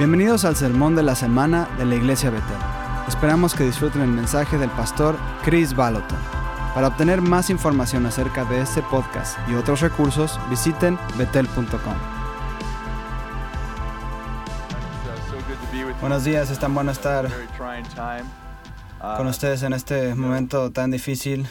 Bienvenidos al sermón de la semana de la Iglesia Betel. Esperamos que disfruten el mensaje del pastor Chris Baloton. Para obtener más información acerca de este podcast y otros recursos, visiten betel.com. Buenos días, es tan bueno estar con ustedes en este momento tan difícil.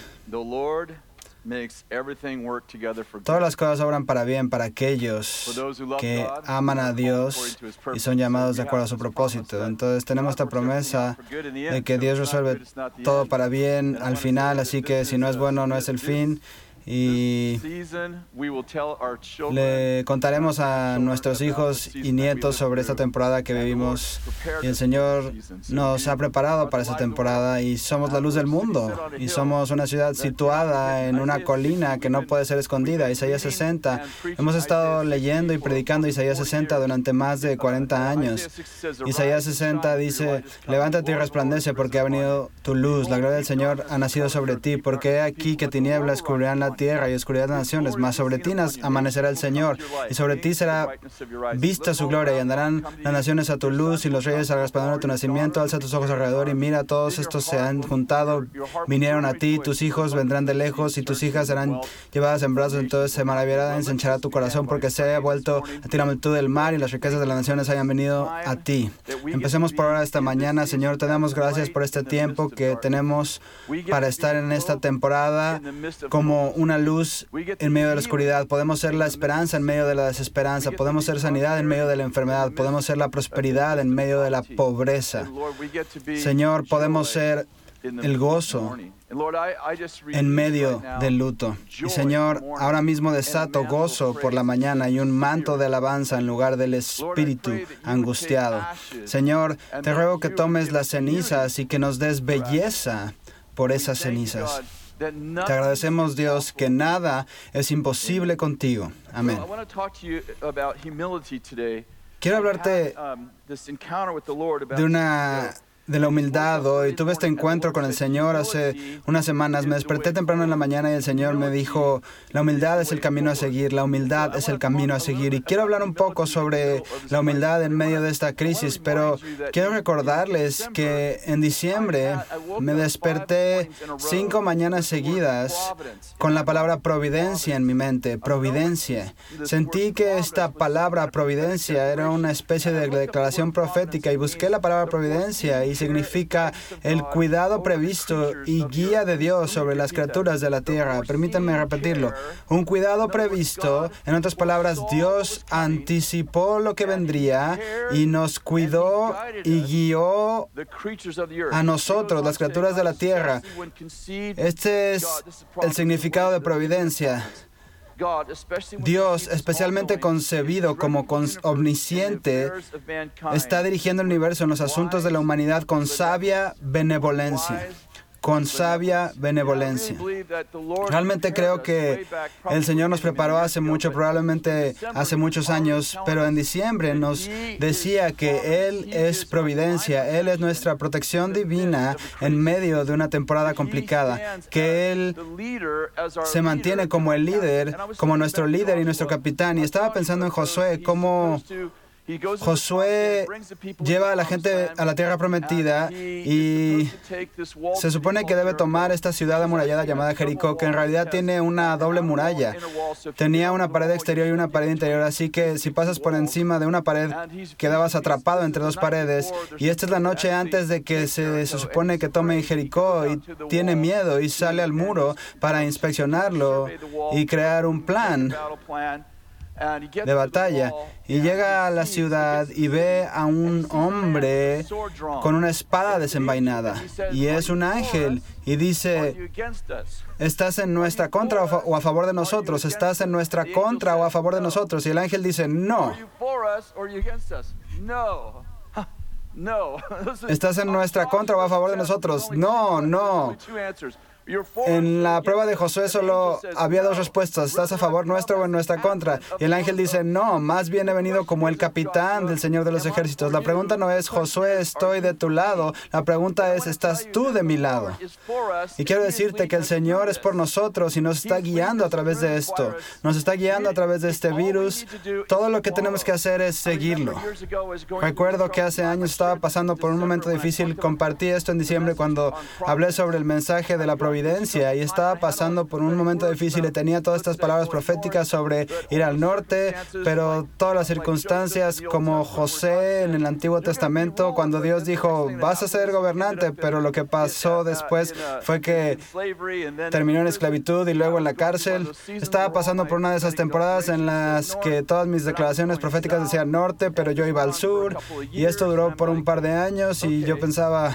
Todas las cosas obran para bien para aquellos que aman a Dios y son llamados de acuerdo a su propósito. Entonces tenemos esta promesa de que Dios resuelve todo para bien al final, así que si no es bueno, no es el fin y le contaremos a nuestros hijos y nietos sobre esta temporada que vivimos. y el Señor nos ha preparado para esta temporada y somos la luz del mundo. y somos una ciudad situada en una colina que no puede ser escondida. Isaías 60. Hemos estado leyendo y predicando Isaías 60 durante más de 40 años. Isaías 60 dice, levántate y resplandece porque ha venido tu luz, la gloria del Señor ha nacido sobre ti, porque he aquí que tinieblas cubrirán la tierra y oscuridad de naciones, mas sobre ti amanecerá el Señor, y sobre ti será vista su gloria, y andarán las naciones a tu luz, y los reyes al resplandor de tu nacimiento. Alza tus ojos alrededor y mira, todos estos se han juntado, vinieron a ti, tus hijos vendrán de lejos, y tus hijas serán llevadas en brazos, entonces se maravillará, ensanchará tu corazón, porque se ha vuelto a ti la multitud del mar, y las riquezas de las naciones hayan venido a ti. Empecemos por ahora esta mañana, Señor, te damos gracias por este tiempo que tenemos para estar en esta temporada como una luz en medio de la oscuridad, podemos ser la esperanza en medio de la desesperanza, podemos ser sanidad en medio de la enfermedad, podemos ser la prosperidad en medio de la pobreza. Señor, podemos ser el gozo en medio del luto. Y Señor, ahora mismo desato gozo por la mañana y un manto de alabanza en lugar del espíritu angustiado. Señor, te ruego que tomes las cenizas y que nos des belleza por esas cenizas. Te agradecemos, Dios, que nada es imposible contigo. Amén. Quiero hablarte um, de una de la humildad hoy. Tuve este encuentro con el Señor hace unas semanas. Me desperté temprano en la mañana y el Señor me dijo, la humildad es el camino a seguir, la humildad es el camino a seguir. Y quiero hablar un poco sobre la humildad en medio de esta crisis, pero quiero recordarles que en diciembre me desperté cinco mañanas seguidas con la palabra providencia en mi mente, providencia. Sentí que esta palabra providencia era una especie de declaración profética y busqué la palabra providencia y significa el cuidado previsto y guía de Dios sobre las criaturas de la tierra. Permítanme repetirlo. Un cuidado previsto, en otras palabras, Dios anticipó lo que vendría y nos cuidó y guió a nosotros, las criaturas de la tierra. Este es el significado de providencia. Dios, especialmente concebido como omnisciente, está dirigiendo el universo en los asuntos de la humanidad con sabia benevolencia con sabia benevolencia. Realmente creo que el Señor nos preparó hace mucho, probablemente hace muchos años, pero en diciembre nos decía que Él es providencia, Él es nuestra protección divina en medio de una temporada complicada, que Él se mantiene como el líder, como nuestro líder y nuestro capitán. Y estaba pensando en Josué, cómo Josué lleva a la gente a la tierra prometida y se supone que debe tomar esta ciudad amurallada llamada Jericó, que en realidad tiene una doble muralla. Tenía una pared exterior y una pared interior, así que si pasas por encima de una pared, quedabas atrapado entre dos paredes. Y esta es la noche antes de que se, se supone que tome Jericó y tiene miedo y sale al muro para inspeccionarlo y crear un plan de batalla. y llega a la ciudad y ve a un hombre con una espada desenvainada. y es un ángel y dice, ¿estás en nuestra contra o a favor de nosotros? ¿Estás en nuestra contra o a favor de nosotros? Y el ángel dice, no. ¿Estás en nuestra contra o a favor de nosotros? No, no. En la prueba de Josué solo había dos respuestas, ¿estás a favor nuestro o en nuestra contra? Y el ángel dice, no, más bien he venido como el capitán del Señor de los ejércitos. La pregunta no es, Josué, estoy de tu lado, la pregunta es, ¿estás tú de mi lado? Y quiero decirte que el Señor es por nosotros y nos está guiando a través de esto, nos está guiando a través de este virus. Todo lo que tenemos que hacer es seguirlo. Recuerdo que hace años estaba pasando por un momento difícil, compartí esto en diciembre cuando hablé sobre el mensaje de la providencia y estaba pasando por un momento difícil y tenía todas estas palabras proféticas sobre ir al norte, pero todas las circunstancias como José en el Antiguo Testamento, cuando Dios dijo, vas a ser gobernante, pero lo que pasó después fue que terminó en esclavitud y luego en la cárcel. Estaba pasando por una de esas temporadas en las que todas mis declaraciones proféticas decían norte, pero yo iba al sur y esto duró por un par de años y yo pensaba,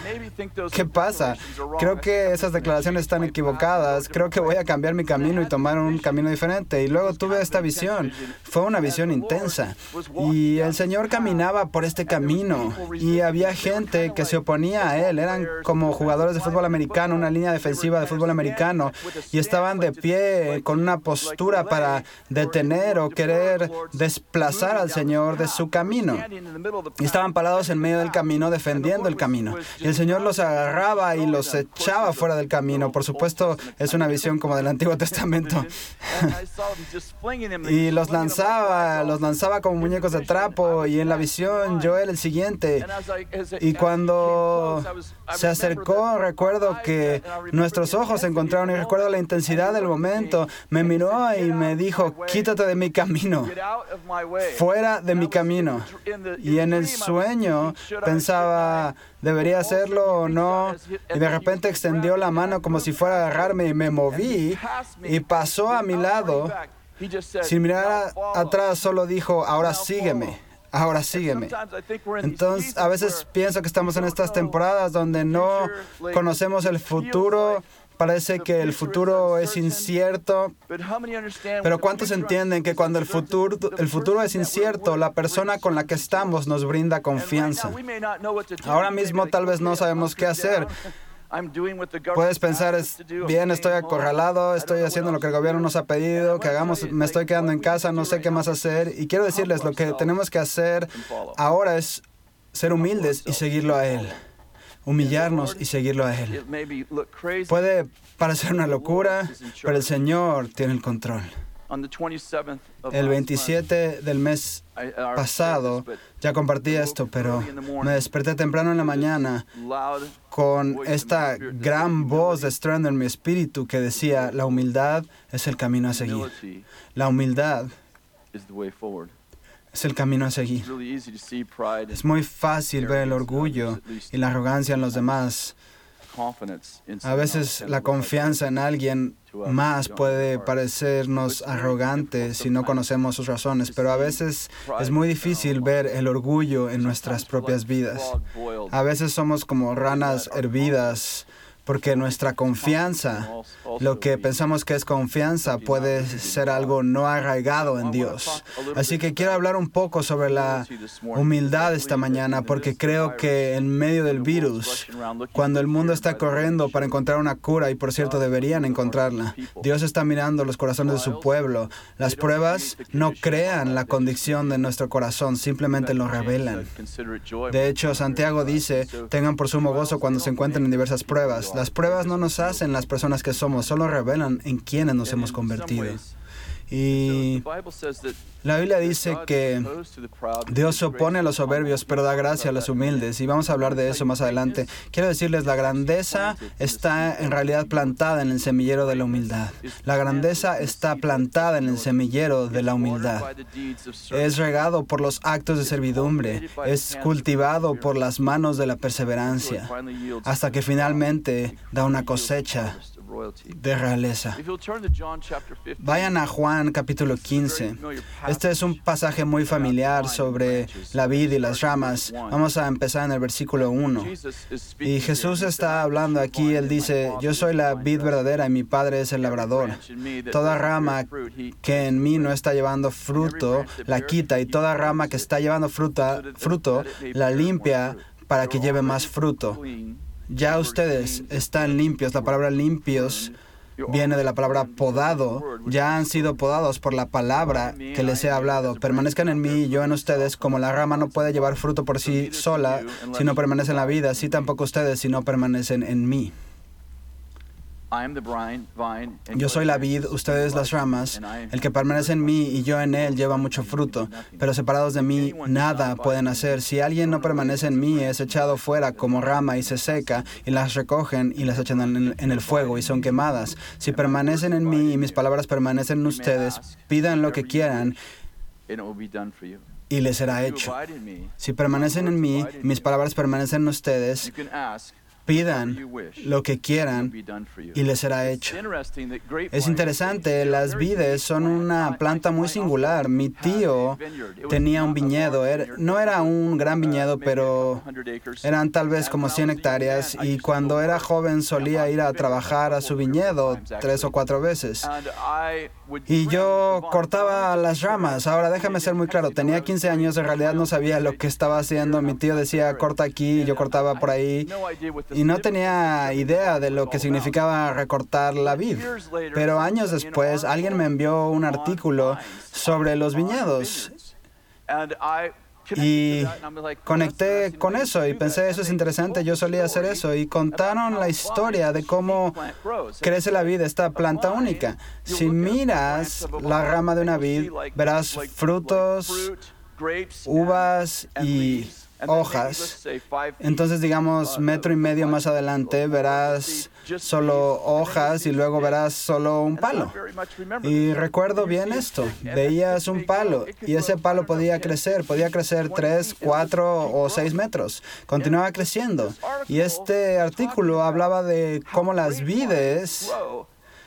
¿qué pasa? Creo que esas declaraciones están equivocadas, creo que voy a cambiar mi camino y tomar un camino diferente. Y luego tuve esta visión, fue una visión intensa y el Señor caminaba por este camino y había gente que se oponía a Él, eran como jugadores de fútbol americano, una línea defensiva de fútbol americano y estaban de pie con una postura para detener o querer desplazar al Señor de su camino. Y estaban parados en medio del camino defendiendo el camino. Y el Señor los agarraba y los echaba fuera del camino. Por supuesto, es una visión como del Antiguo Testamento. y los lanzaba, los lanzaba como muñecos de trapo. Y en la visión, yo era el siguiente. Y cuando se acercó, recuerdo que nuestros ojos se encontraron y recuerdo la intensidad del momento. Me miró y me dijo, quítate de mi camino, fuera de mi camino. Y en el sueño pensaba, ¿debería hacerlo o no? Y de repente extendió la mano como si fuera a agarrarme y me moví y pasó a mi lado. Sin mirar atrás, solo dijo, ahora sígueme. Ahora sígueme. Entonces, a veces pienso que estamos en estas temporadas donde no conocemos el futuro, Parece que el futuro es incierto, pero ¿cuántos entienden que cuando el futuro, el futuro es incierto, la persona con la que estamos nos brinda confianza? Ahora mismo tal vez no sabemos qué hacer. Puedes pensar, bien, estoy acorralado, estoy haciendo lo que el gobierno nos ha pedido, que hagamos, me estoy quedando en casa, no sé qué más hacer. Y quiero decirles, lo que tenemos que hacer ahora es ser humildes y seguirlo a Él humillarnos y seguirlo a Él. Puede parecer una locura, pero el Señor tiene el control. El 27 del mes pasado ya compartí esto, pero me desperté temprano en la mañana con esta gran voz de estruendo en mi espíritu que decía, la humildad es el camino a seguir. La humildad es el camino a seguir. Es muy fácil ver el orgullo y la arrogancia en los demás. A veces la confianza en alguien más puede parecernos arrogante si no conocemos sus razones, pero a veces es muy difícil ver el orgullo en nuestras propias vidas. A veces somos como ranas hervidas porque nuestra confianza, lo que pensamos que es confianza, puede ser algo no arraigado en Dios. Así que quiero hablar un poco sobre la humildad esta mañana, porque creo que en medio del virus, cuando el mundo está corriendo para encontrar una cura, y por cierto deberían encontrarla, Dios está mirando los corazones de su pueblo. Las pruebas no crean la condición de nuestro corazón, simplemente lo revelan. De hecho, Santiago dice, tengan por sumo gozo cuando se encuentren en diversas pruebas las pruebas no nos hacen las personas que somos, solo revelan en quiénes nos hemos convertido. Y la Biblia dice que Dios se opone a los soberbios, pero da gracia a los humildes. Y vamos a hablar de eso más adelante. Quiero decirles, la grandeza está en realidad plantada en el semillero de la humildad. La grandeza está plantada en el semillero de la humildad. Es regado por los actos de servidumbre. Es cultivado por las manos de la perseverancia. Hasta que finalmente da una cosecha de realeza. Vayan a Juan capítulo 15. Este es un pasaje muy familiar sobre la vida y las ramas. Vamos a empezar en el versículo 1. Y Jesús está hablando aquí, él dice, yo soy la vid verdadera y mi Padre es el labrador. Toda rama que en mí no está llevando fruto, la quita, y toda rama que está llevando fruta, fruto, la limpia para que lleve más fruto ya ustedes están limpios. La palabra limpios viene de la palabra podado. Ya han sido podados por la palabra que les he hablado. Permanezcan en mí y yo en ustedes, como la rama no puede llevar fruto por sí sola si no permanece en la vida, así tampoco ustedes si no permanecen en mí. Yo soy la vid, ustedes las ramas. El que permanece en mí y yo en él lleva mucho fruto, pero separados de mí nada pueden hacer. Si alguien no permanece en mí, es echado fuera como rama y se seca, y las recogen y las echan en el fuego y son quemadas. Si permanecen en mí y mis palabras permanecen en ustedes, pidan lo que quieran y les será hecho. Si permanecen en mí, mis palabras permanecen en ustedes, pidan lo que quieran y les será hecho. Es interesante, las vides son una planta muy singular. Mi tío tenía un viñedo, no era un gran viñedo, pero eran tal vez como 100 hectáreas y cuando era joven solía ir a trabajar a su viñedo tres o cuatro veces. Y yo cortaba las ramas. Ahora déjame ser muy claro, tenía 15 años, en realidad no sabía lo que estaba haciendo. Mi tío decía, corta aquí, yo cortaba por ahí y no tenía idea de lo que significaba recortar la vid. Pero años después alguien me envió un artículo sobre los viñedos. Y conecté con eso y pensé, eso es interesante, yo solía hacer eso. Y contaron la historia de cómo crece la vid, esta planta única. Si miras la rama de una vid, verás frutos, uvas y hojas. Entonces, digamos, metro y medio más adelante verás solo hojas y luego verás solo un palo. Y recuerdo bien esto, veías un palo y ese palo podía crecer, podía crecer tres, cuatro o seis metros. Continuaba creciendo. Y este artículo hablaba de cómo las vides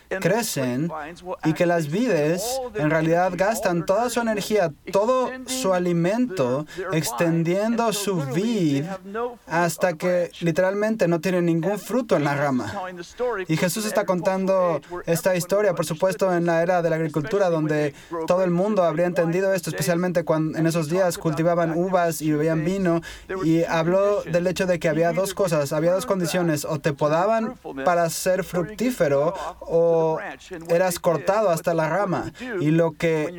crecen y que las vides en realidad gastan toda su energía, todo su alimento, extendiendo su vid hasta que literalmente no tiene ningún fruto en la rama. Y Jesús está contando esta historia, por supuesto, en la era de la agricultura, donde todo el mundo habría entendido esto, especialmente cuando en esos días cultivaban uvas y bebían vino, y habló del hecho de que había dos cosas, había dos condiciones, o te podaban para ser fructífero o eras cortado hasta la rama. Y lo que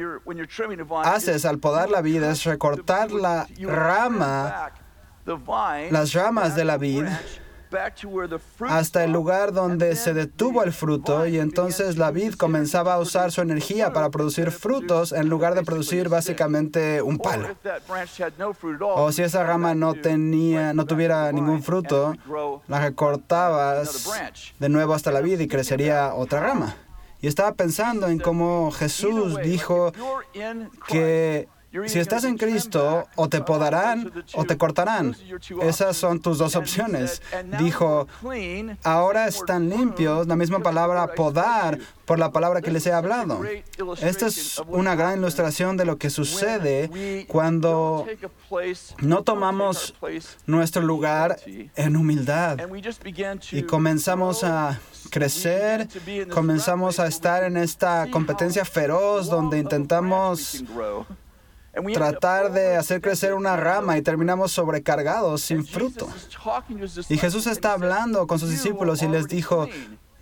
haces al podar la vid es recortar la rama, las ramas de la vid hasta el lugar donde se detuvo el fruto y entonces la vid comenzaba a usar su energía para producir frutos en lugar de producir básicamente un palo. O si esa rama no tenía, no tuviera ningún fruto, la recortabas de nuevo hasta la vid y crecería otra rama. Y estaba pensando en cómo Jesús dijo que si estás en Cristo, o te podarán o te cortarán. Esas son tus dos opciones. Dijo, ahora están limpios, la misma palabra podar por la palabra que les he hablado. Esta es una gran ilustración de lo que sucede cuando no tomamos nuestro lugar en humildad y comenzamos a crecer, comenzamos a estar en esta competencia feroz donde intentamos tratar de hacer crecer una rama y terminamos sobrecargados sin fruto. Y Jesús está hablando con sus discípulos y les dijo,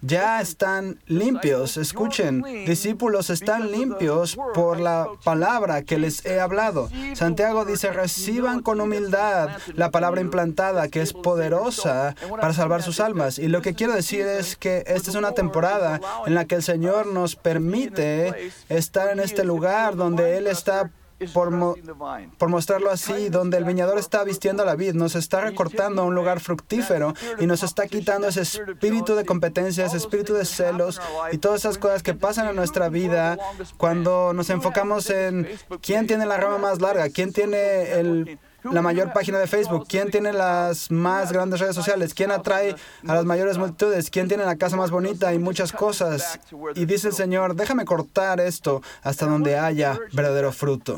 ya están limpios. Escuchen, discípulos están limpios por la palabra que les he hablado. Santiago dice, reciban con humildad la palabra implantada que es poderosa para salvar sus almas. Y lo que quiero decir es que esta es una temporada en la que el Señor nos permite estar en este lugar donde Él está por, por, mostrarlo así, donde el viñador está vistiendo la vid, nos está recortando a un lugar fructífero y nos está quitando ese espíritu de competencia, ese espíritu de celos y todas esas cosas que pasan en nuestra vida cuando nos enfocamos en quién tiene la rama más larga, quién tiene el la mayor página de Facebook? ¿Quién tiene las más grandes redes sociales? ¿Quién atrae a las mayores multitudes? ¿Quién tiene la casa más bonita? Y muchas cosas. Y dice el Señor, déjame cortar esto hasta donde haya verdadero fruto.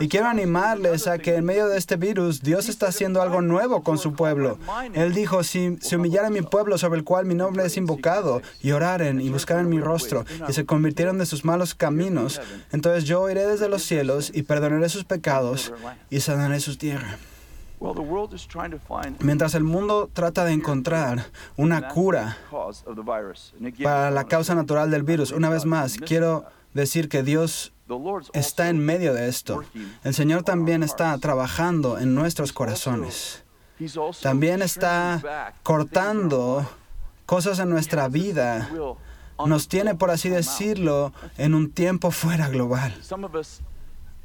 Y quiero animarles a que en medio de este virus Dios está haciendo algo nuevo con su pueblo. Él dijo, si se humillara mi pueblo sobre el cual mi nombre es invocado, y oraren y buscaren mi rostro, y se convirtieron de sus malos caminos, entonces yo iré desde los cielos y perdonaré sus pecados y sanaré su tierra. Mientras el mundo trata de encontrar una cura para la causa natural del virus, una vez más, quiero decir que Dios está en medio de esto. El Señor también está trabajando en nuestros corazones. También está cortando cosas en nuestra vida. Nos tiene, por así decirlo, en un tiempo fuera global.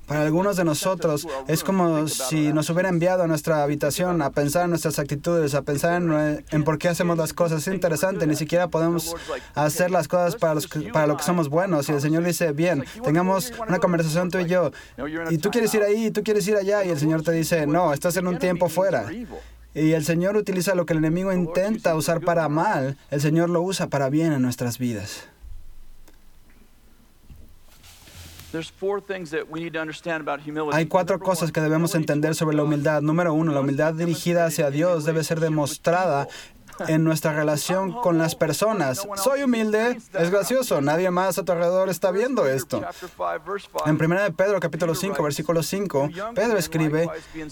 Para algunos de nosotros es como si nos hubiera enviado a nuestra habitación a pensar en nuestras actitudes, a pensar en, por qué hacemos las cosas. Es interesante, ni siquiera podemos hacer las cosas para, los para lo que somos buenos. Y el Señor dice, bien, tengamos una conversación tú y yo. Y tú quieres ir ahí, tú quieres ir allá. Y el Señor te dice, no, estás en un tiempo fuera. Y el Señor utiliza lo que el enemigo intenta usar para mal, el Señor lo usa para bien en nuestras vidas. Hay cuatro cosas que debemos entender sobre la humildad. Número uno, la humildad dirigida hacia Dios debe ser demostrada en nuestra relación con las personas. Soy humilde, es gracioso, nadie más a tu alrededor está viendo esto. En 1 de Pedro capítulo 5, versículo 5, Pedro escribe,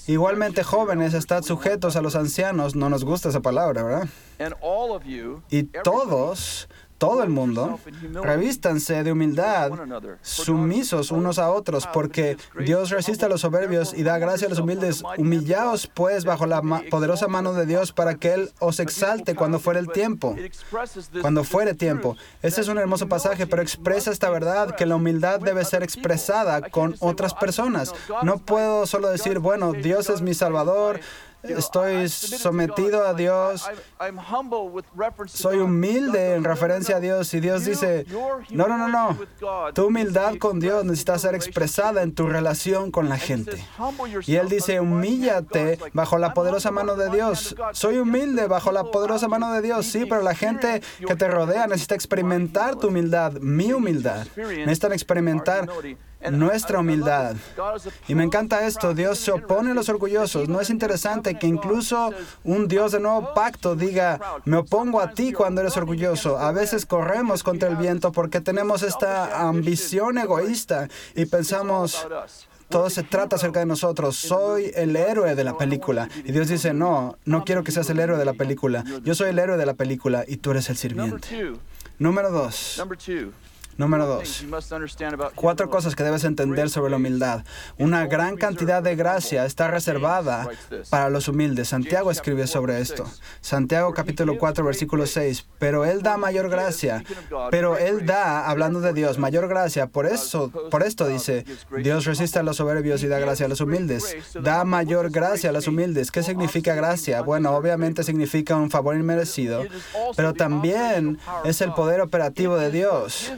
igualmente jóvenes, estad sujetos a los ancianos, no nos gusta esa palabra, ¿verdad? Y todos todo el mundo, revístanse de humildad, sumisos unos a otros, porque Dios resiste a los soberbios y da gracia a los humildes. Humillaos pues bajo la poderosa mano de Dios para que Él os exalte cuando fuere el tiempo. Cuando fuere tiempo. Este es un hermoso pasaje, pero expresa esta verdad que la humildad debe ser expresada con otras personas. No puedo solo decir, bueno, Dios es mi Salvador, estoy sometido a Dios, soy humilde en referencia a Dios y Dios dice, no, no, no, no, tu humildad con Dios necesita ser expresada en tu relación con la gente. Y Él dice, humíllate bajo la poderosa mano de Dios. Soy humilde bajo la poderosa mano de Dios, sí, pero la gente que te rodea necesita experimentar tu humildad, mi humildad. Necesitan experimentar nuestra humildad. Y me encanta esto, Dios se opone a los orgullosos. No es interesante que incluso un Dios de nuevo pacto diga, me opongo a ti cuando eres orgulloso. A veces corremos contra el viento porque tenemos esta ambición egoísta y pensamos, todo se trata acerca de nosotros. Soy el héroe de la película. Y Dios dice, no, no quiero que seas el héroe de la película. Yo soy el héroe de la película y tú eres el sirviente. Número dos. Número dos, cuatro cosas que debes entender sobre la humildad. Una gran cantidad de gracia está reservada para los humildes. Santiago escribe sobre esto. Santiago capítulo 4, versículo 6. Pero Él da mayor gracia. Pero Él da, hablando de Dios, mayor gracia. Por eso, por esto dice, Dios resiste a los soberbios y da gracia a los humildes. Da mayor gracia a los humildes. ¿Qué significa gracia? Bueno, obviamente significa un favor inmerecido, pero también es el poder operativo de Dios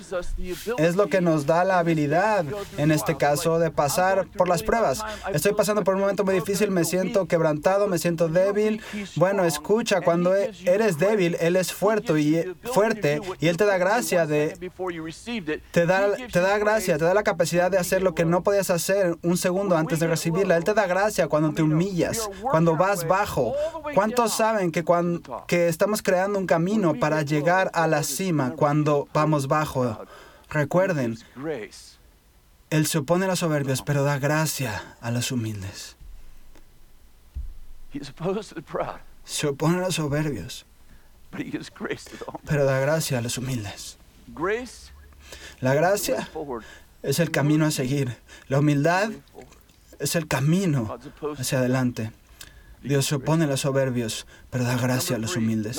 es lo que nos da la habilidad, en este caso, de pasar por las pruebas. Estoy pasando por un momento muy difícil, me siento quebrantado, me siento débil. Bueno, escucha, cuando e-, eres débil, Él es fuerte y, fuerte y Él te da gracia de... Te da, te da gracia, te da la capacidad de hacer lo que no podías hacer un segundo antes de recibirla. Él te da gracia cuando te humillas, cuando vas bajo. ¿Cuántos saben que, cuando, que estamos creando un camino para llegar a la cima cuando vamos bajo? Recuerden, Él se opone a los soberbios, pero da gracia a los humildes. Se opone a los soberbios, pero da gracia a los humildes. La gracia es el camino a seguir. La humildad es el camino hacia adelante. Dios se opone a los soberbios, pero da gracia a los humildes.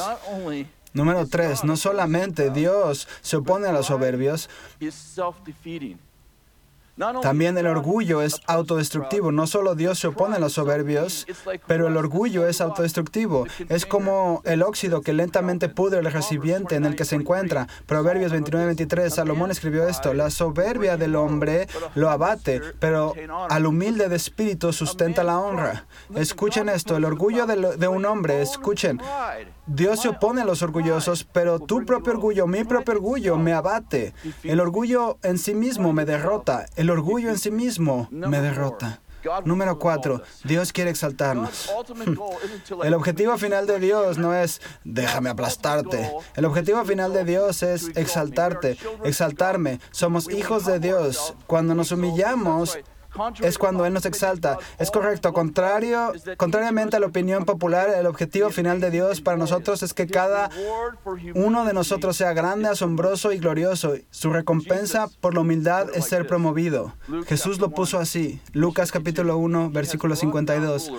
Número tres, no solamente Dios se opone a los soberbios, también el orgullo es autodestructivo. No solo Dios se opone a los soberbios, pero el orgullo es autodestructivo. Es como el óxido que lentamente pudre el recipiente en el que se encuentra. Proverbios 29-23, Salomón escribió esto, la soberbia del hombre lo abate, pero al humilde de espíritu sustenta la honra. Escuchen esto, el orgullo de, de un hombre, escuchen, Dios se opone a los orgullosos, pero tu propio orgullo, mi propio orgullo me abate. El orgullo en sí mismo me derrota. El orgullo en sí mismo me derrota. Número cuatro, Dios quiere exaltarnos. El objetivo final de Dios no es déjame aplastarte. El objetivo final de Dios es exaltarte, exaltarme. Somos hijos de Dios. Cuando nos humillamos, es cuando Él nos exalta. Es correcto. Contrario, contrariamente a la opinión popular, el objetivo final de Dios para nosotros es que cada uno de nosotros sea grande, asombroso y glorioso. Su recompensa por la humildad es ser promovido. Jesús lo puso así. Lucas capítulo 1, versículo 52.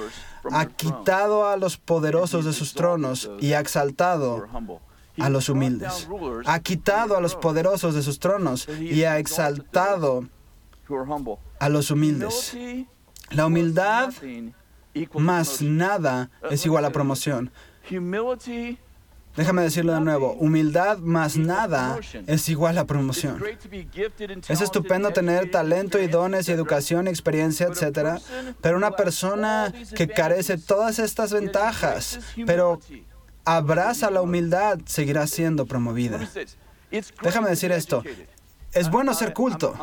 Ha quitado a los poderosos de sus tronos y ha exaltado a los humildes. Ha quitado a los poderosos de sus tronos y ha exaltado a los humildes. La humildad más nada es igual a promoción. Déjame decirlo de nuevo, humildad más nada es igual a promoción. Es estupendo tener talento y dones y educación, experiencia, etc. Pero una persona que carece todas estas ventajas, pero abraza la humildad, seguirá siendo promovida. Déjame decir esto, es bueno ser culto.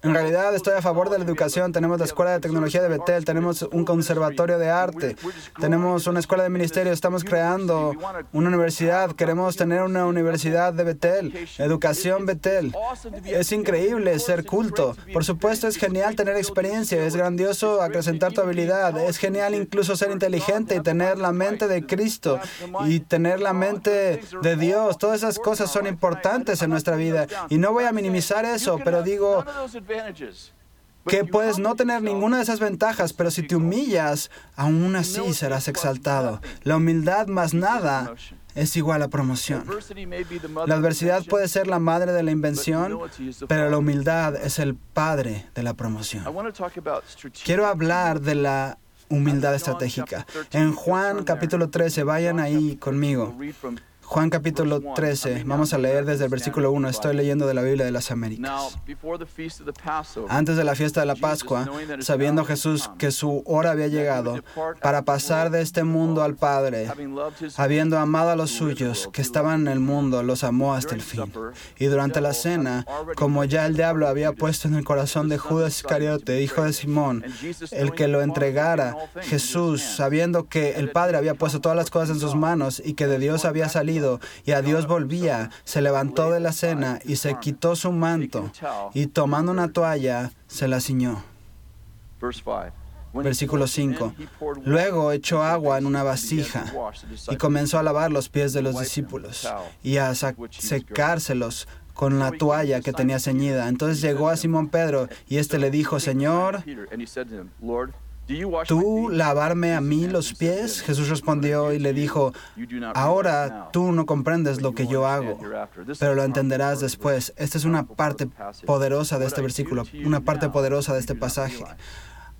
En realidad estoy a favor de la educación. Tenemos la Escuela de Tecnología de Betel, tenemos un conservatorio de arte, tenemos una escuela de ministerio, estamos creando una universidad, queremos tener una universidad de Betel, educación Betel. Es increíble ser culto. Por supuesto es genial tener experiencia, es grandioso acrecentar tu habilidad, es genial incluso ser inteligente y tener la mente de Cristo y tener la mente de Dios. Todas esas cosas son importantes en nuestra vida y no voy a minimizar eso, pero digo, que puedes no tener ninguna de esas ventajas, pero si te humillas, aún así serás exaltado. La humildad más nada es igual a promoción. La adversidad puede ser la madre de la invención, pero la humildad es el padre de la promoción. Quiero hablar de la humildad estratégica. En Juan capítulo 13, vayan ahí conmigo. Juan capítulo 13, vamos a leer desde el versículo 1, estoy leyendo de la Biblia de las Américas. Antes de la fiesta de la Pascua, sabiendo Jesús que su hora había llegado para pasar de este mundo al Padre, habiendo amado a los suyos que estaban en el mundo, los amó hasta el fin. Y durante la cena, como ya el diablo había puesto en el corazón de Judas Iscariote, hijo de Simón, el que lo entregara, Jesús, sabiendo que el Padre había puesto todas las cosas en sus manos y que de Dios había salido, y a Dios volvía, se levantó de la cena y se quitó su manto y tomando una toalla se la ciñó. Versículo 5. Luego echó agua en una vasija y comenzó a lavar los pies de los discípulos y a secárselos con la toalla que tenía ceñida. Entonces llegó a Simón Pedro y éste le dijo, Señor, ¿Tú lavarme a mí los pies? Jesús respondió y le dijo, ahora tú no comprendes lo que yo hago, pero lo entenderás después. Esta es una parte poderosa de este versículo, una parte poderosa de este pasaje.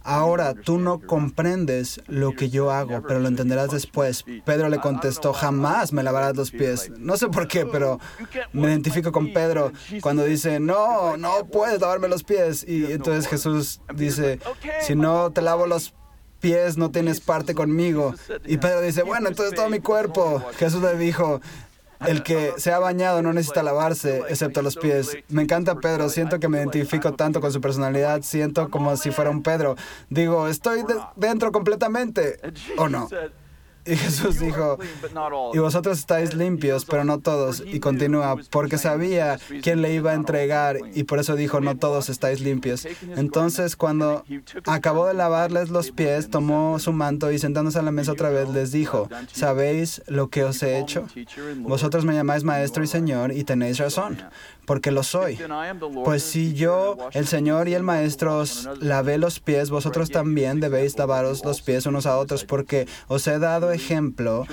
Ahora tú no comprendes lo que yo hago, pero lo entenderás después. Pedro le contestó, jamás me lavarás los pies. No sé por qué, pero me identifico con Pedro cuando dice, no, no puedes lavarme los pies. Y entonces Jesús dice, si no te lavo los pies, no tienes parte conmigo. Y Pedro dice, bueno, entonces todo mi cuerpo. Jesús le dijo, el que se ha bañado no necesita lavarse, excepto los pies. Me encanta Pedro, siento que me identifico tanto con su personalidad, siento como si fuera un Pedro. Digo, estoy dentro completamente, ¿o no? Y Jesús dijo, y vosotros estáis limpios, pero no todos. Y continúa, porque sabía quién le iba a entregar, y por eso dijo, no todos estáis limpios. Entonces, cuando acabó de lavarles los pies, tomó su manto y sentándose a la mesa otra vez, les dijo, ¿sabéis lo que os he hecho? Vosotros me llamáis maestro y señor, y tenéis razón, porque lo soy. Pues si yo, el Señor y el Maestro, os lavé los pies, vosotros también debéis lavaros los pies unos a otros, porque os he dado ejemplo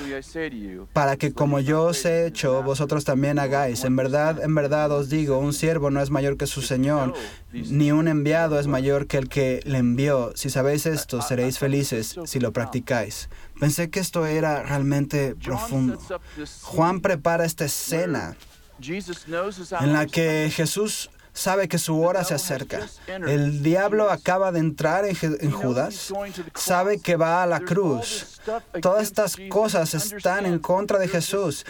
para que como yo os he hecho, vosotros también hagáis. En verdad, en verdad os digo, un siervo no es mayor que su Señor, ni un enviado es mayor que el que le envió. Si sabéis esto, seréis felices si lo practicáis. Pensé que esto era realmente profundo. Juan prepara esta escena en la que Jesús sabe que su hora se acerca. El diablo acaba de entrar en, Judas, sabe que va a la cruz. Todas estas cosas están en contra de Jesús.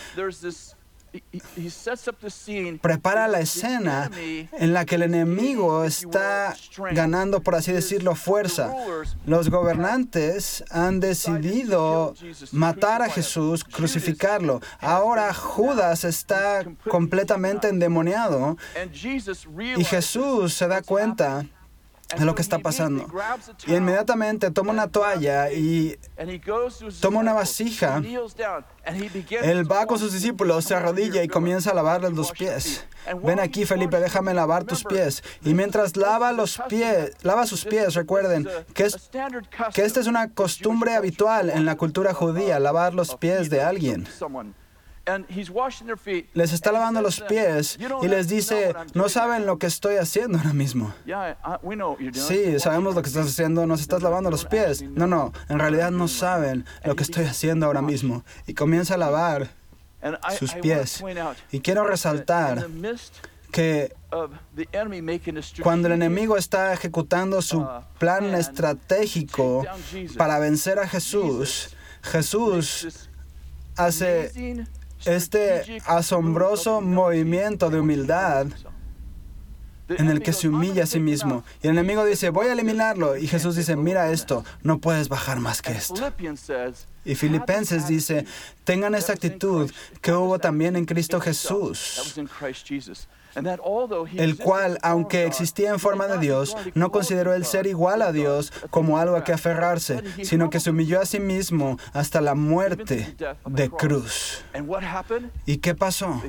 Prepara la escena en la que el enemigo está ganando, por así decirlo, fuerza. Los gobernantes han decidido matar a Jesús, crucificarlo. Ahora Judas está completamente endemoniado y Jesús se da cuenta de lo que está pasando. Y inmediatamente toma una toalla y toma una vasija. Él va con sus discípulos, se arrodilla y comienza a lavarles los pies. Ven aquí, Felipe, déjame lavar tus pies. Y mientras lava los pies, lava sus pies, recuerden que, que esta es una costumbre habitual en la cultura judía, lavar los pies de alguien les está lavando los pies y les dice, no saben lo que estoy haciendo ahora mismo. Sí, sabemos lo que estás haciendo, nos estás lavando los pies. No, no, en realidad no saben lo que estoy haciendo ahora mismo. Y comienza a lavar sus pies. Y quiero resaltar que cuando el enemigo está ejecutando su uh, plan estratégico para vencer a Jesús, Jesús hace este asombroso movimiento de humildad en el que se humilla a sí mismo. Y el enemigo dice, voy a eliminarlo. Y Jesús dice, mira esto, no puedes bajar más que esto. Y Filipenses dice, tengan esta actitud que hubo también en Cristo Jesús el cual, aunque existía en forma de Dios, no consideró el ser igual a Dios como algo a que aferrarse, sino que se humilló a sí mismo hasta la muerte de cruz. ¿Y qué pasó?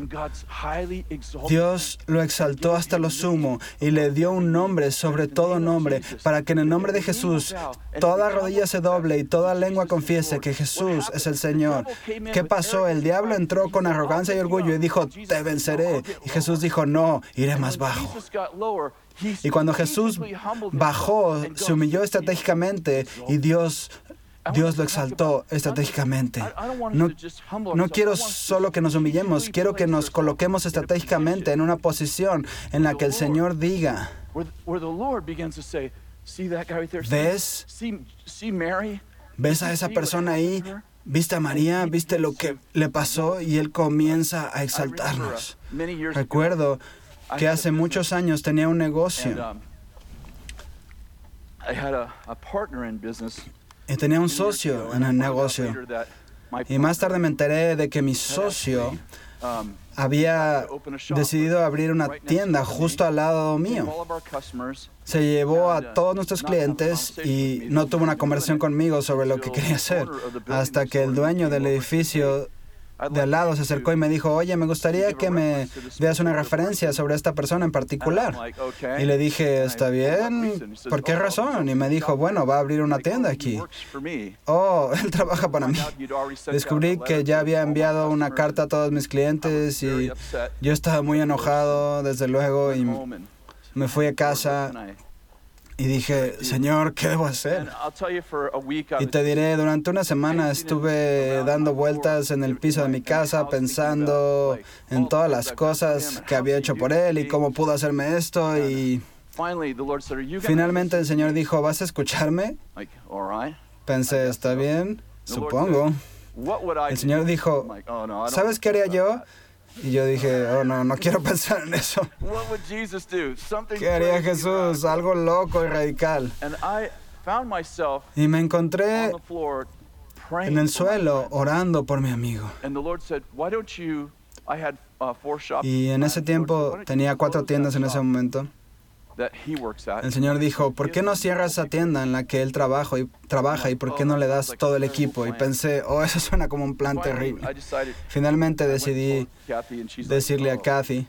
Dios lo exaltó hasta lo sumo y le dio un nombre sobre todo nombre, para que en el nombre de Jesús toda rodilla se doble y toda lengua confiese que Jesús es el Señor. ¿Qué pasó? El diablo entró con arrogancia y orgullo y dijo, te venceré. Y Jesús dijo, no, iré más bajo. Y cuando Jesús bajó, se humilló estratégicamente y Dios Dios lo exaltó estratégicamente. No, no, quiero solo que nos humillemos, quiero que nos coloquemos estratégicamente en una posición en la que el Señor diga, ¿ves? ¿Ves a esa persona ahí? ¿Viste a María? ¿Viste lo que le pasó? Y Él comienza a exaltarnos. Recuerdo que hace muchos años tenía un negocio. Um, y tenía un socio en el negocio. Y más tarde me enteré de que mi socio um, había decidido abrir una tienda justo al lado mío. Se llevó a todos nuestros clientes y no tuvo una conversación conmigo sobre lo que quería hacer, hasta que el dueño del edificio de al lado se acercó y me dijo, oye, me gustaría que me veas una referencia sobre esta persona en particular. Y le dije, está bien, ¿por qué razón? Y me dijo, bueno, va a abrir una tienda aquí. Oh, él trabaja para mí. Descubrí que ya había enviado una carta a todos mis clientes y yo estaba muy enojado, desde luego, y me fui a casa y dije, Señor, ¿qué debo hacer? Y te diré, durante una semana estuve dando vueltas en el piso de mi casa pensando en todas las cosas que había hecho por Él y cómo pudo hacerme esto. Y finalmente el Señor dijo, ¿vas a escucharme? Pensé, ¿está bien? Supongo. El Señor dijo, oh, ¿sabes qué haría yo? Y yo dije, oh no, no quiero pensar en eso. ¿Qué haría Jesús? Algo loco y radical. Y me encontré en el suelo orando por mi amigo. Y en ese tiempo tenía cuatro tiendas en ese momento. El Señor dijo, ¿por qué no cierras esa tienda en la que Él trabaja y, trabaja y por qué no le das todo el equipo? Y pensé, oh, eso suena como un plan terrible. Finalmente decidí decirle a Kathy,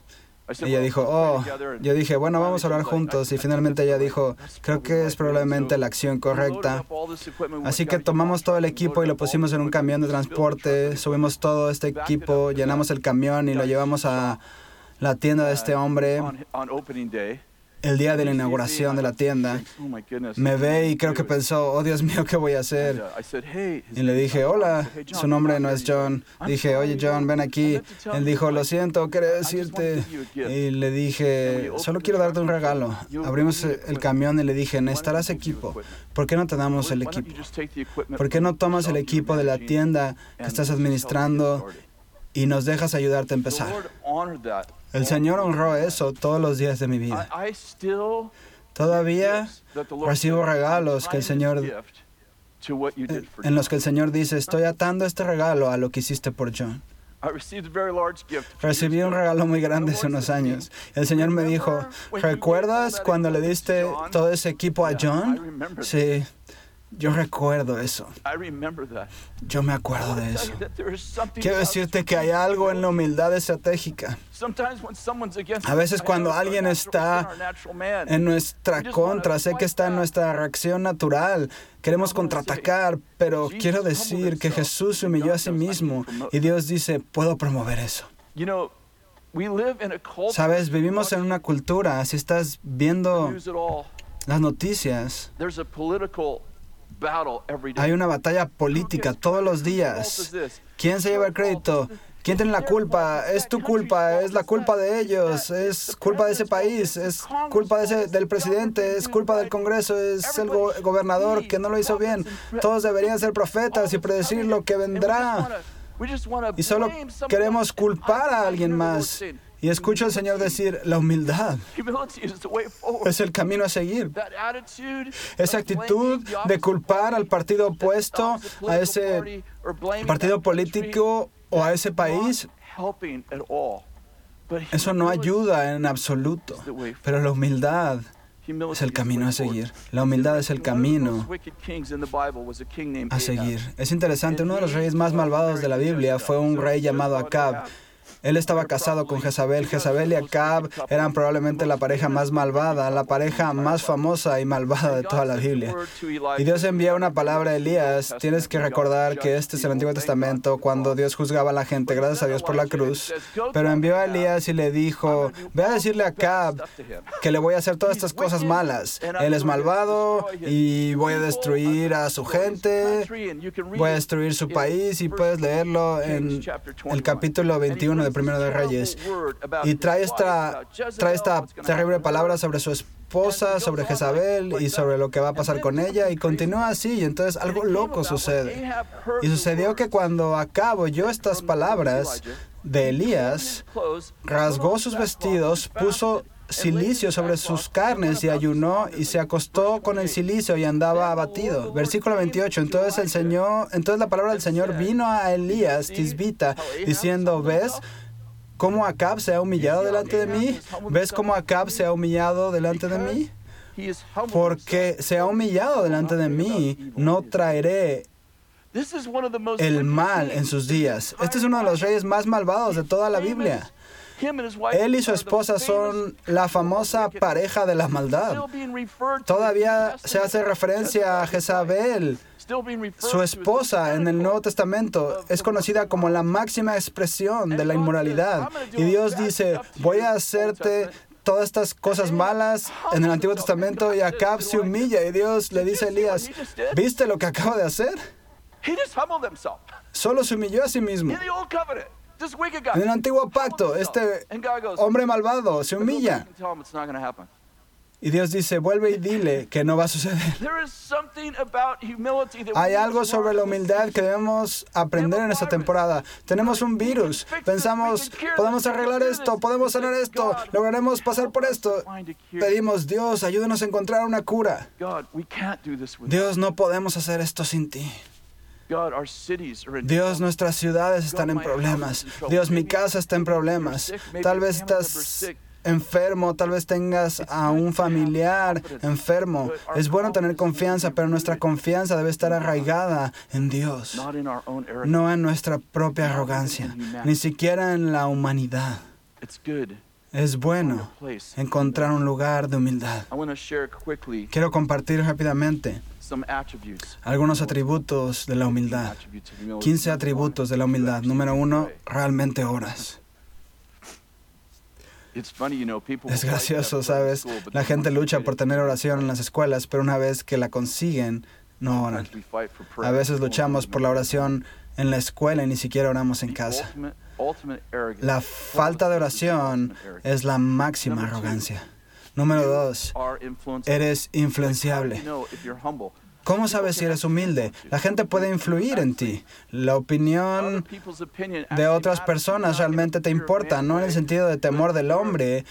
ella dijo, oh, yo dije, bueno, vamos a hablar juntos. Y finalmente ella dijo, creo que es probablemente la acción correcta. Así que tomamos todo el equipo y lo pusimos en un camión de transporte, subimos todo este equipo, llenamos el camión y lo llevamos a la tienda de este hombre el día de la inauguración de la tienda, me ve y creo que pensó, oh Dios mío, ¿qué voy a hacer? Y le dije, hola, su nombre no es John. Dije, oye John, ven aquí. Él dijo, lo siento, quería decirte. Y le dije, solo quiero darte un regalo. Abrimos el camión y le dije, necesitarás equipo. ¿Por qué no te damos el equipo? ¿Por qué no tomas el equipo de la tienda que estás administrando y nos dejas ayudarte a empezar. El Señor honró eso todos los días de mi vida. Todavía recibo regalos que el Señor en los que el Señor dice, estoy atando este regalo a lo que hiciste por John. Recibí un regalo muy grande hace unos años. El Señor me dijo, ¿recuerdas cuando le diste todo ese equipo a John? Sí. Yo recuerdo eso. Yo me acuerdo de eso. Quiero decirte que hay algo en la humildad estratégica. A veces cuando alguien está en nuestra contra, sé que está en nuestra reacción natural, queremos contraatacar, pero quiero decir que Jesús se humilló a sí mismo y Dios dice, puedo promover eso. Sabes, vivimos en una cultura, si estás viendo las noticias, hay una batalla política todos los días. ¿Quién se lleva el crédito? ¿Quién tiene la culpa? Es tu culpa, es la culpa de ellos, es culpa de ese país, es culpa de del presidente, es culpa del Congreso, es el gobernador que no lo hizo bien. Todos deberían ser profetas y predecir lo que vendrá. Y solo queremos culpar a alguien más. Y escucho al Señor decir, la humildad es el camino a seguir. Esa actitud de culpar al partido opuesto, a ese partido político o a ese país, eso no ayuda en absoluto. Pero la humildad es el camino a seguir. La humildad es el camino a seguir. Es interesante, uno de los reyes más malvados de la Biblia fue un rey llamado Acab. Él estaba casado con Jezabel. Jezabel y Acab eran probablemente la pareja más malvada, la pareja más famosa y malvada de toda la Biblia. Y Dios envía una palabra a Elías. Tienes que recordar que este es el Antiguo Testamento cuando Dios juzgaba a la gente, gracias a Dios por la cruz. Pero envió a Elías y le dijo, ve a decirle a Acab que le voy a hacer todas estas cosas malas. Él es malvado y voy a destruir a su gente, voy a destruir su país y puedes leerlo en el capítulo 21 Primero de Reyes. Y trae esta, terrible palabra sobre su esposa, sobre Jezabel y sobre lo que va a pasar con ella. Y continúa así. Y entonces algo loco sucede. Y sucedió que cuando acabo yo estas palabras de Elías, rasgó sus vestidos, puso silicio sobre sus carnes y ayunó y se acostó con el silicio y andaba abatido. Versículo 28. Entonces el Señor, entonces la palabra del Señor vino a Elías Tisbita diciendo, ¿ves cómo Acab se ha humillado delante de mí? ¿Ves cómo Acab se ha humillado delante de mí? Porque se ha humillado delante de mí, no traeré el mal en sus días. Este es uno de los reyes más malvados de toda la Biblia. Él y su esposa son la famosa pareja de la maldad. Todavía se hace referencia a Jezabel. Su esposa en el Nuevo Testamento es conocida como la máxima expresión de la inmoralidad. Y Dios dice, voy a hacerte todas estas cosas malas en el Antiguo Testamento y Acab se humilla y Dios le dice a Elías, ¿viste lo que acaba de hacer? Solo se humilló a sí mismo. En el antiguo pacto, este hombre malvado se humilla. Y Dios dice, vuelve y dile que no va a suceder. Hay algo sobre la humildad que debemos aprender en esta temporada. Tenemos un virus. Pensamos, podemos arreglar esto, podemos sanar esto, lograremos pasar por esto. Pedimos, Dios, ayúdenos a encontrar una cura. Dios, no podemos hacer esto sin ti. Dios, nuestras ciudades están en problemas. Dios, mi casa está en problemas. Tal vez estás enfermo, tal vez tengas a un familiar enfermo. Es bueno tener confianza, pero nuestra confianza debe estar arraigada en Dios, no en nuestra propia arrogancia, ni siquiera en la humanidad. Es bueno encontrar un lugar de humildad. Quiero compartir rápidamente algunos atributos de la humildad. 15 atributos de la humildad. Número uno, realmente oras. Es gracioso, ¿sabes? La gente lucha por tener oración en las escuelas, pero una vez que la consiguen, no oran. A veces luchamos por la oración en la escuela y ni siquiera oramos en casa. La falta de oración es la máxima arrogancia. Número dos, eres influenciable. ¿Cómo sabes si eres humilde? La gente puede influir en ti. La opinión de otras personas realmente te importa, no en el sentido de temor del hombre.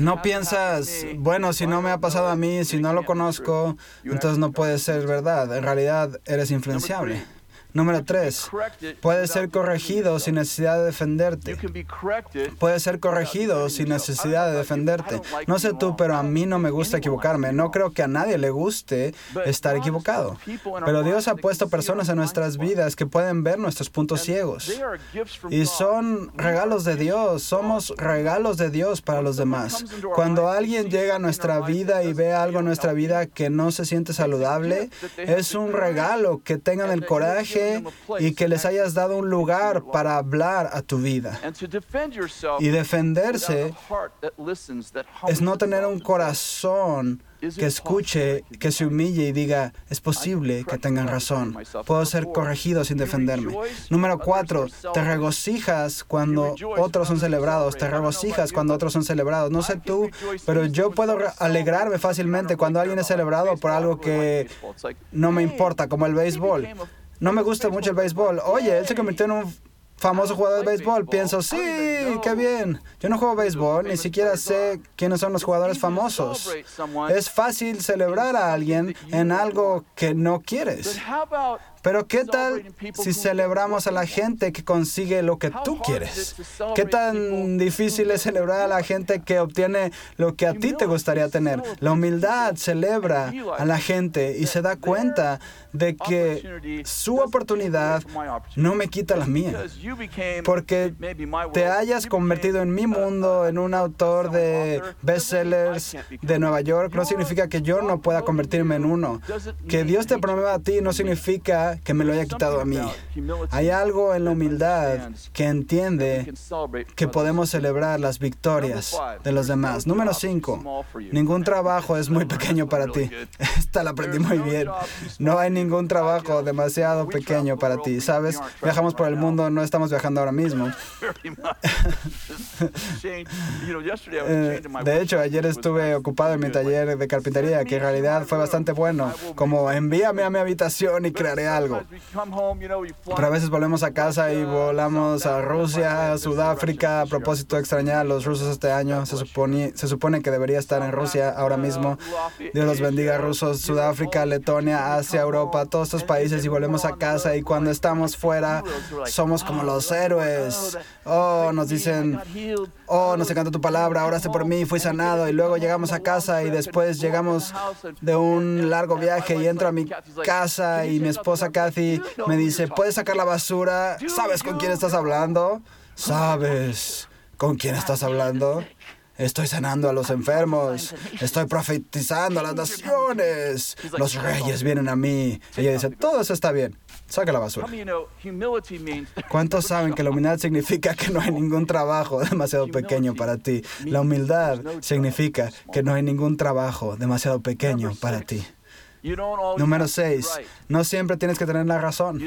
No piensas, bueno, si no me ha pasado a mí, si no lo conozco, entonces no puede ser verdad. En realidad eres influenciable. Número tres, puede ser corregido sin necesidad de defenderte. Puede ser corregido sin necesidad de defenderte. No sé tú, pero a mí no me gusta equivocarme. No creo que a nadie le guste estar equivocado. Pero Dios ha puesto personas en nuestras vidas que pueden ver nuestros puntos ciegos. Y son regalos de Dios. Somos regalos de Dios para los demás. Cuando alguien llega a nuestra vida y ve algo en nuestra vida que no se siente saludable, es un regalo que tengan el coraje y que les hayas dado un lugar para hablar a tu vida. Y defenderse es no tener un corazón que escuche, que se humille y diga, es posible que tengan razón. Puedo ser corregido sin defenderme. Número cuatro, te regocijas cuando otros son celebrados. Te regocijas cuando otros son celebrados. No sé tú, pero yo puedo alegrarme fácilmente cuando alguien es celebrado por algo que no me importa, como el béisbol no me gusta mucho el béisbol. Oye, él se convirtió en un famoso jugador de béisbol. Pienso, sí, qué bien. Yo no juego béisbol, ni siquiera sé quiénes son los jugadores famosos. Es fácil celebrar a alguien en algo que no quieres. Pero ¿qué tal si celebramos a la gente que consigue lo que tú quieres? ¿Qué tan difícil es celebrar a la gente que obtiene lo que a ti te gustaría tener? La humildad celebra a la gente y se da cuenta de que su oportunidad no me quita la mía. Porque te hayas convertido en mi mundo, en un autor de bestsellers de Nueva York, no significa que yo no pueda convertirme en uno. Que Dios te promueva a ti no significa que me lo haya quitado a mí. Hay algo en la humildad que entiende que podemos celebrar las victorias de los demás. Número 5. Ningún trabajo es muy pequeño para ti. Esta la aprendí muy bien. No hay ningún trabajo demasiado pequeño para ti. ¿Sabes? Viajamos por el mundo, no estamos viajando ahora mismo. Eh, de hecho, ayer estuve ocupado en mi taller de carpintería, que en realidad fue bastante bueno. Como envíame a mi habitación y crearé algo. Pero a veces volvemos a casa y volamos a Rusia, Sudáfrica, a propósito extrañar a los rusos este año. Se supone, se supone que debería estar en Rusia ahora mismo. Dios los bendiga, rusos, Sudáfrica, Letonia, Asia, Europa, todos estos países y volvemos a casa y cuando estamos fuera somos como los héroes. Oh, nos dicen, oh, nos encanta tu palabra, oraste por mí, fui sanado y luego llegamos a casa y después llegamos de un largo viaje y entro a mi casa y mi esposa Kathy me dice, ¿puedes sacar la basura? ¿Sabes con quién estás hablando? ¿Sabes con quién estás hablando? Estoy sanando a los enfermos. Estoy profetizando a las naciones. Los reyes vienen a mí. Ella dice, todo eso está bien. Saca la basura. ¿Cuántos saben que la humildad significa que no hay ningún trabajo demasiado pequeño para ti? La humildad significa que no hay ningún trabajo demasiado pequeño para ti. Número 6. No siempre tienes que tener la razón.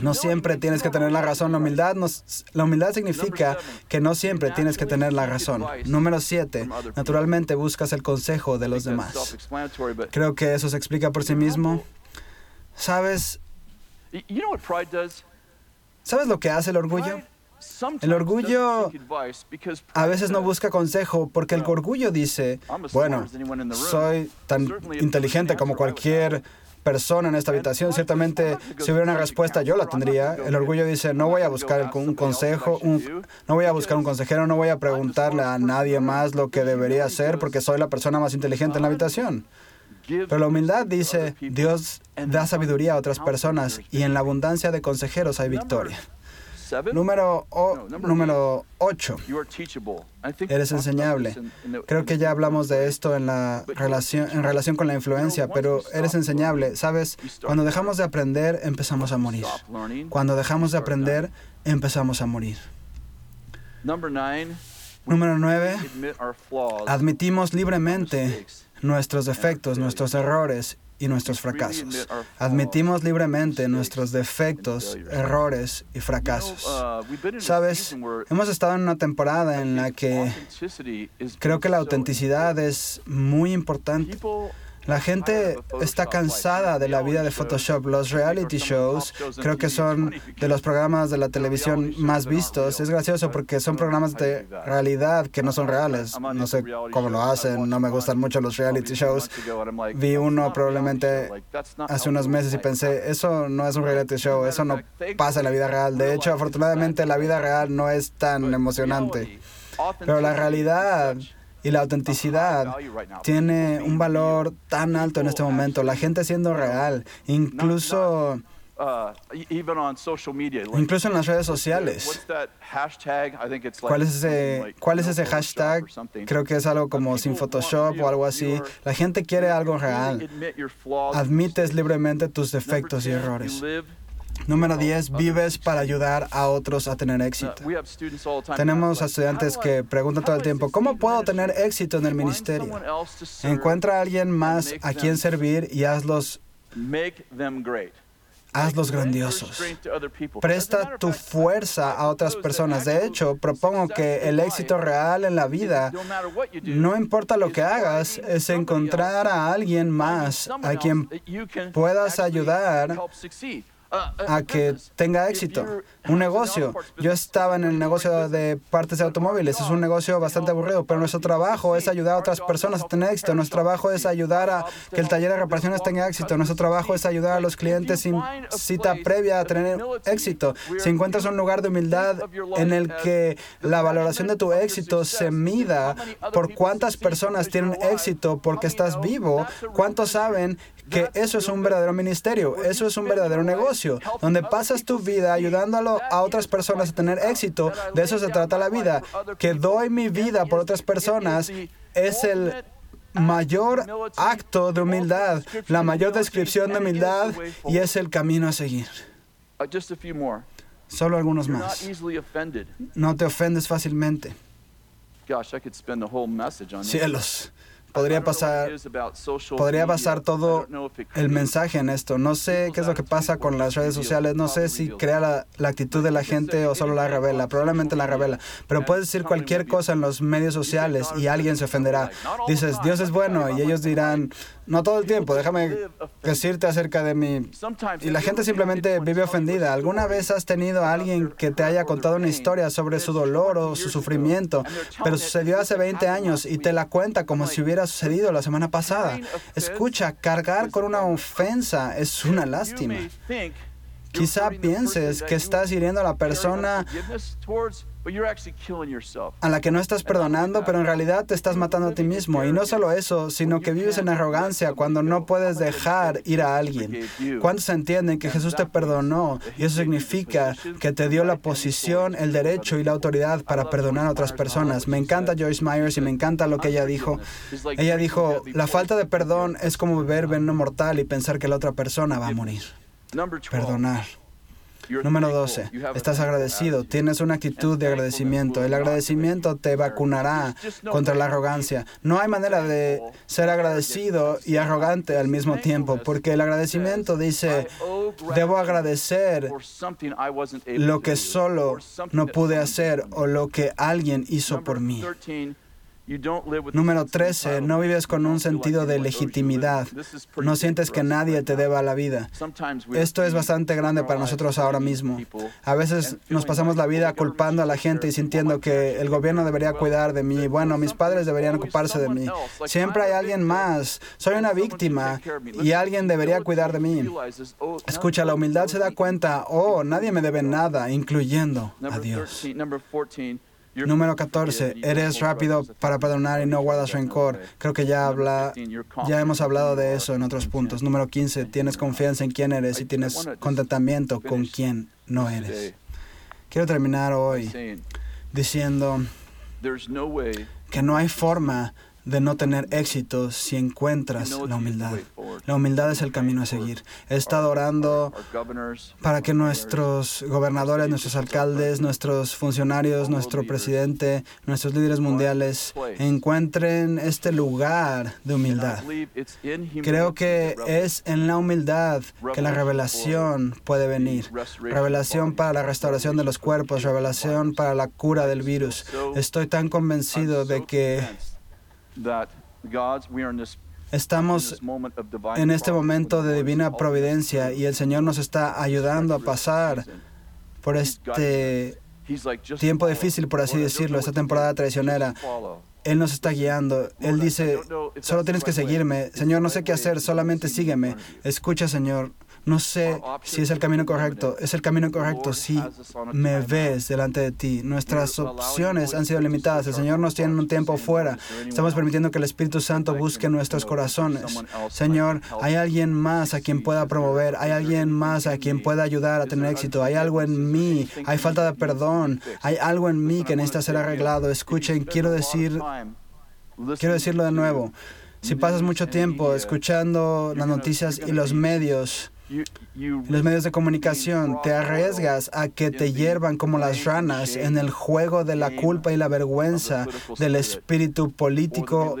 No siempre tienes que tener la razón. La humildad, la humildad significa que no siempre tienes que tener la razón. Número 7. Naturalmente buscas el consejo de los demás. Creo que eso se explica por sí mismo. ¿Sabes? ¿Sabes lo que hace el orgullo? El orgullo a veces no busca consejo porque el orgullo dice, bueno, soy tan inteligente como cualquier persona en esta habitación. Ciertamente, si hubiera una respuesta, yo la tendría. El orgullo dice, no voy a buscar un consejo, no voy a buscar un consejero, no voy a preguntarle a nadie más lo que debería hacer porque soy la persona más inteligente en la habitación. Pero la humildad dice, Dios da sabiduría a otras personas y en la abundancia de consejeros hay victoria. Número, número 8. Eres enseñable. Creo que ya hablamos de esto en, la relación, en relación con la influencia, pero eres enseñable. Sabes, cuando dejamos de aprender, empezamos a morir. Cuando dejamos de aprender, empezamos a morir. Número 9. Admitimos libremente nuestros defectos, nuestros errores y nuestros fracasos. Admitimos libremente nuestros defectos, errores y fracasos. Uh, Sabes, hemos estado en una temporada en la que creo que la autenticidad es muy importante. La gente está cansada de la vida de Photoshop. Los reality shows creo que son de los programas de la televisión más vistos. Es gracioso porque son programas de realidad que no son reales. No sé cómo lo hacen, no me gustan mucho los reality shows. Vi uno probablemente hace unos meses y pensé, eso no es un reality show, eso no pasa en la vida real. De hecho, afortunadamente la vida real no es tan emocionante. Pero la realidad y la autenticidad tiene un valor tan alto en este momento. La gente siendo real, incluso incluso en las redes sociales. ¿Cuál es ese, cuál es ese hashtag? Creo que es algo como sin Photoshop o algo así. La gente quiere algo real. Admites libremente tus defectos y errores. Número 10, vives para ayudar a otros a tener éxito. Tenemos estudiantes que preguntan todo el tiempo, ¿cómo puedo tener éxito en el ministerio? Encuentra a alguien más a quien servir y hazlos hazlos grandiosos. Presta tu fuerza a otras personas. De hecho, propongo que el éxito real en la vida, no importa lo que hagas, es encontrar a alguien más a quien puedas ayudar a que tenga éxito. Un negocio. Yo estaba en el negocio de partes de automóviles. Es un negocio bastante aburrido, pero nuestro trabajo es ayudar a otras personas a tener éxito. Nuestro trabajo es ayudar a que el taller de reparaciones tenga éxito. Nuestro trabajo es ayudar a los clientes sin cita previa a tener éxito. Si encuentras un lugar de humildad en el que la valoración de tu éxito se mida por cuántas personas tienen éxito porque estás vivo, cuántos saben que eso es un verdadero ministerio, eso es un verdadero negocio, donde pasas tu vida ayudándolo a otras personas a tener éxito. De eso se trata la vida. Que doy mi vida por otras personas es el mayor acto de humildad, la mayor descripción de humildad y es el camino a seguir. Solo algunos más. No te ofendes fácilmente. Cielos. Podría pasar, podría pasar todo el mensaje en esto. No sé qué es lo que pasa con las redes sociales. No sé si crea la, la actitud de la gente o solo la revela. Probablemente la revela. Pero puedes decir cualquier cosa en los medios sociales y alguien se ofenderá. Dices, Dios es bueno y ellos dirán, no todo el tiempo, déjame decirte acerca de mí. Y la gente simplemente vive ofendida. ¿Alguna vez has tenido a alguien que te haya contado una historia sobre su dolor o su sufrimiento, pero sucedió hace 20 años y te la cuenta como si hubiera sucedido la semana pasada? Escucha, cargar con una ofensa es una lástima. Quizá pienses que estás hiriendo a la persona a la que no estás perdonando, pero en realidad te estás matando a ti mismo. Y no solo eso, sino que vives en arrogancia cuando no puedes dejar ir a alguien. ¿Cuántos entienden que Jesús te perdonó? Y eso significa que te dio la posición, el derecho y la autoridad para perdonar a otras personas. Me encanta Joyce Myers y me encanta lo que ella dijo. Ella dijo, la falta de perdón es como beber veneno mortal y pensar que la otra persona va a morir. Perdonar. Número 12. Estás agradecido. Tienes una actitud de agradecimiento. El agradecimiento te vacunará contra la arrogancia. No hay manera de ser agradecido y arrogante al mismo tiempo, porque el agradecimiento dice, debo agradecer lo que solo no pude hacer o lo que alguien hizo por mí. Número 13, no vives con un sentido de legitimidad. No sientes que nadie te deba la vida. Esto es bastante grande para nosotros ahora mismo. A veces nos pasamos la vida culpando a la gente y sintiendo que el gobierno debería cuidar de mí. Bueno, mis padres deberían ocuparse de mí. Siempre hay alguien más. Soy una víctima y alguien debería cuidar de mí. Escucha, la humildad se da cuenta, oh, nadie me debe nada, incluyendo a Dios. Número 14, eres rápido para perdonar y no guardas rencor. Creo que ya, habla, ya hemos hablado de eso en otros puntos. Número 15, tienes confianza en quién eres y tienes contentamiento con quién no eres. Quiero terminar hoy diciendo que no hay forma de no tener éxito si encuentras la humildad. La humildad es el camino a seguir. He estado orando para que nuestros gobernadores, nuestros alcaldes, nuestros funcionarios, nuestro presidente, nuestros líderes mundiales encuentren este lugar de humildad. Creo que es en la humildad que la revelación puede venir. Revelación para la restauración de los cuerpos, revelación para la cura del virus. Estoy tan convencido de que Estamos en este momento de divina providencia y el Señor nos está ayudando a pasar por este tiempo difícil, por así decirlo, esta temporada traicionera. Él nos está guiando. Él dice, solo tienes que seguirme. Señor, no sé qué hacer, solamente sígueme. Escucha, Señor. No sé si es el camino correcto. Es el camino correcto si me ves delante de ti. Nuestras opciones han sido limitadas. El Señor nos tiene un tiempo fuera. Estamos permitiendo que el Espíritu Santo busque nuestros corazones. Señor, hay alguien más a quien pueda promover. Hay alguien más a quien pueda ayudar a tener éxito. Hay algo en mí. Hay falta de perdón. Hay algo en mí que necesita ser arreglado. Escuchen, quiero decir, quiero decirlo de nuevo. Si pasas mucho tiempo escuchando las noticias y los medios, los medios de comunicación, te arriesgas a que te hiervan como las ranas en el juego de la culpa y la vergüenza del espíritu político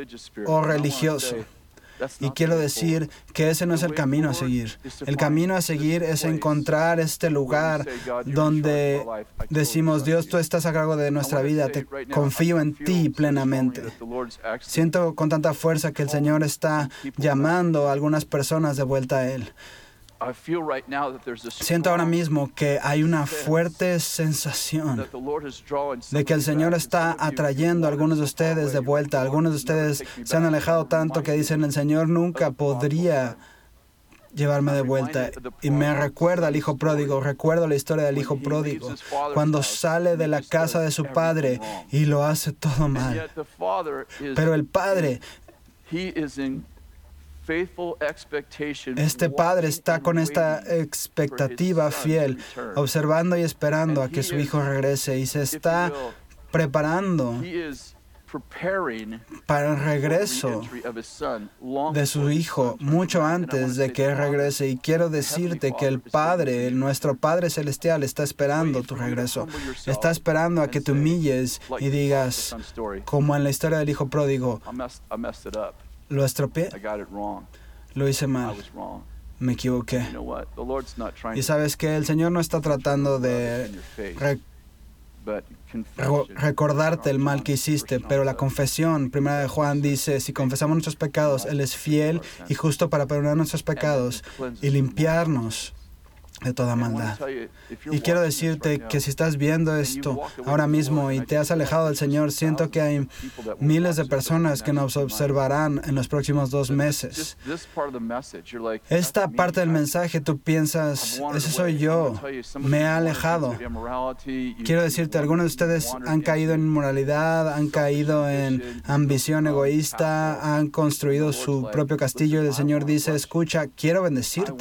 o religioso. Y quiero decir que ese no es el camino a seguir. El camino a seguir es encontrar este lugar donde decimos, Dios, tú estás a cargo de nuestra vida, te confío en ti plenamente. Siento con tanta fuerza que el Señor está llamando a algunas personas de vuelta a Él. Siento ahora mismo que hay una fuerte sensación de que el Señor está atrayendo a algunos de ustedes de vuelta. Algunos de ustedes se han alejado tanto que dicen, el Señor nunca podría llevarme de vuelta. Y me recuerda al hijo pródigo, recuerdo la historia del hijo pródigo, cuando sale de la casa de su padre y lo hace todo mal. Pero el padre este padre está con esta expectativa fiel, observando y esperando a que su hijo regrese y se está preparando para el regreso de su hijo mucho antes de que él regrese. Y quiero decirte que el Padre, nuestro Padre Celestial, está esperando tu regreso. Está esperando a que te humilles y digas, como en la historia del hijo pródigo, lo estropeé. Lo hice mal. Me equivoqué. Y sabes que el Señor no está tratando de recordarte el mal que hiciste, pero la confesión, primera de Juan dice, si confesamos nuestros pecados, Él es fiel y justo para perdonar nuestros pecados y limpiarnos de toda maldad. Y quiero decirte que si estás viendo esto ahora mismo y te has alejado del Señor, siento que hay miles de personas que nos observarán en los próximos dos meses. Esta parte del mensaje tú piensas, ese soy yo, me he alejado. Quiero decirte, algunos de ustedes han caído en inmoralidad, han caído en ambición egoísta, han construido su propio castillo y el Señor dice, escucha, quiero bendecirte,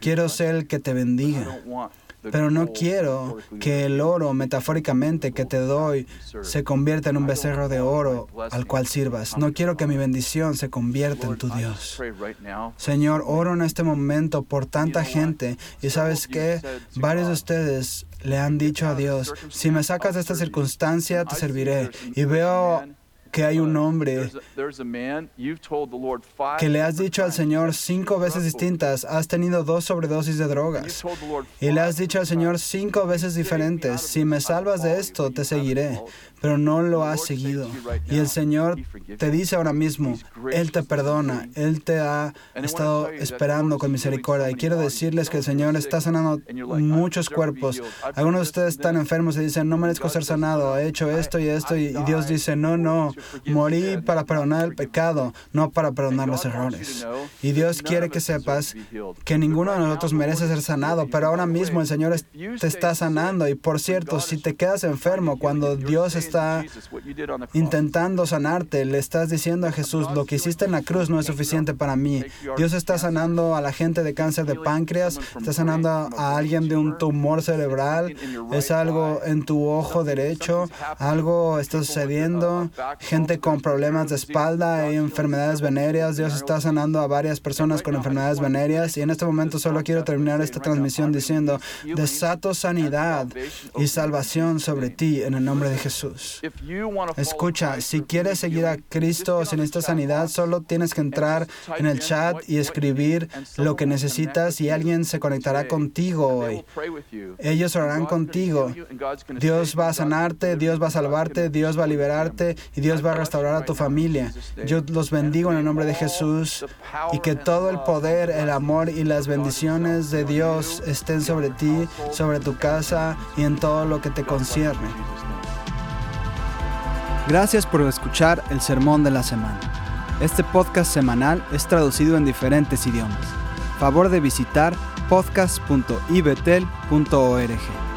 quiero ser el que te bendiga. Pero no quiero que el oro, metafóricamente, que te doy, se convierta en un becerro de oro al cual sirvas. No quiero que mi bendición se convierta en tu Dios. Señor, oro en este momento por tanta gente y sabes que varios de ustedes le han dicho a Dios, si me sacas de esta circunstancia, te serviré. Y veo que hay un hombre que le has dicho al Señor cinco veces distintas, has tenido dos sobredosis de drogas. Y le has dicho al Señor cinco veces diferentes, si me salvas de esto, te seguiré pero no lo has seguido. Y el Señor te dice ahora mismo, Él te perdona, Él te ha estado esperando con misericordia. Y quiero decirles que el Señor está sanando muchos cuerpos. Algunos de ustedes están enfermos y dicen, no merezco ser sanado, he hecho esto y esto. Y Dios dice, no, no, morí para perdonar el pecado, no para perdonar los errores. Y Dios quiere que sepas que ninguno de nosotros merece ser sanado, pero ahora mismo el Señor te está sanando. Y por cierto, si te quedas enfermo cuando Dios está está intentando sanarte. Le estás diciendo a Jesús, lo que hiciste en la cruz no es suficiente para mí. Dios está sanando a la gente de cáncer de páncreas, está sanando a alguien de un tumor cerebral, es algo en tu ojo derecho, algo está sucediendo, gente con problemas de espalda y enfermedades venéreas. Dios está sanando a varias personas con enfermedades venéreas y en este momento solo quiero terminar esta transmisión diciendo, desato sanidad y salvación sobre ti en el nombre de Jesús. Jesús. Escucha, si quieres seguir a Cristo o si necesitas sanidad, solo tienes que entrar en el chat y escribir lo que necesitas y alguien se conectará contigo hoy. Ellos orarán contigo. Dios va a sanarte, Dios va a salvarte, Dios va a liberarte y Dios va a restaurar a tu familia. Yo los bendigo en el nombre de Jesús y que todo el poder, el amor y las bendiciones de Dios estén sobre ti, sobre tu casa y en todo lo que te concierne. Gracias por escuchar el Sermón de la Semana. Este podcast semanal es traducido en diferentes idiomas. Favor de visitar podcast.ibetel.org.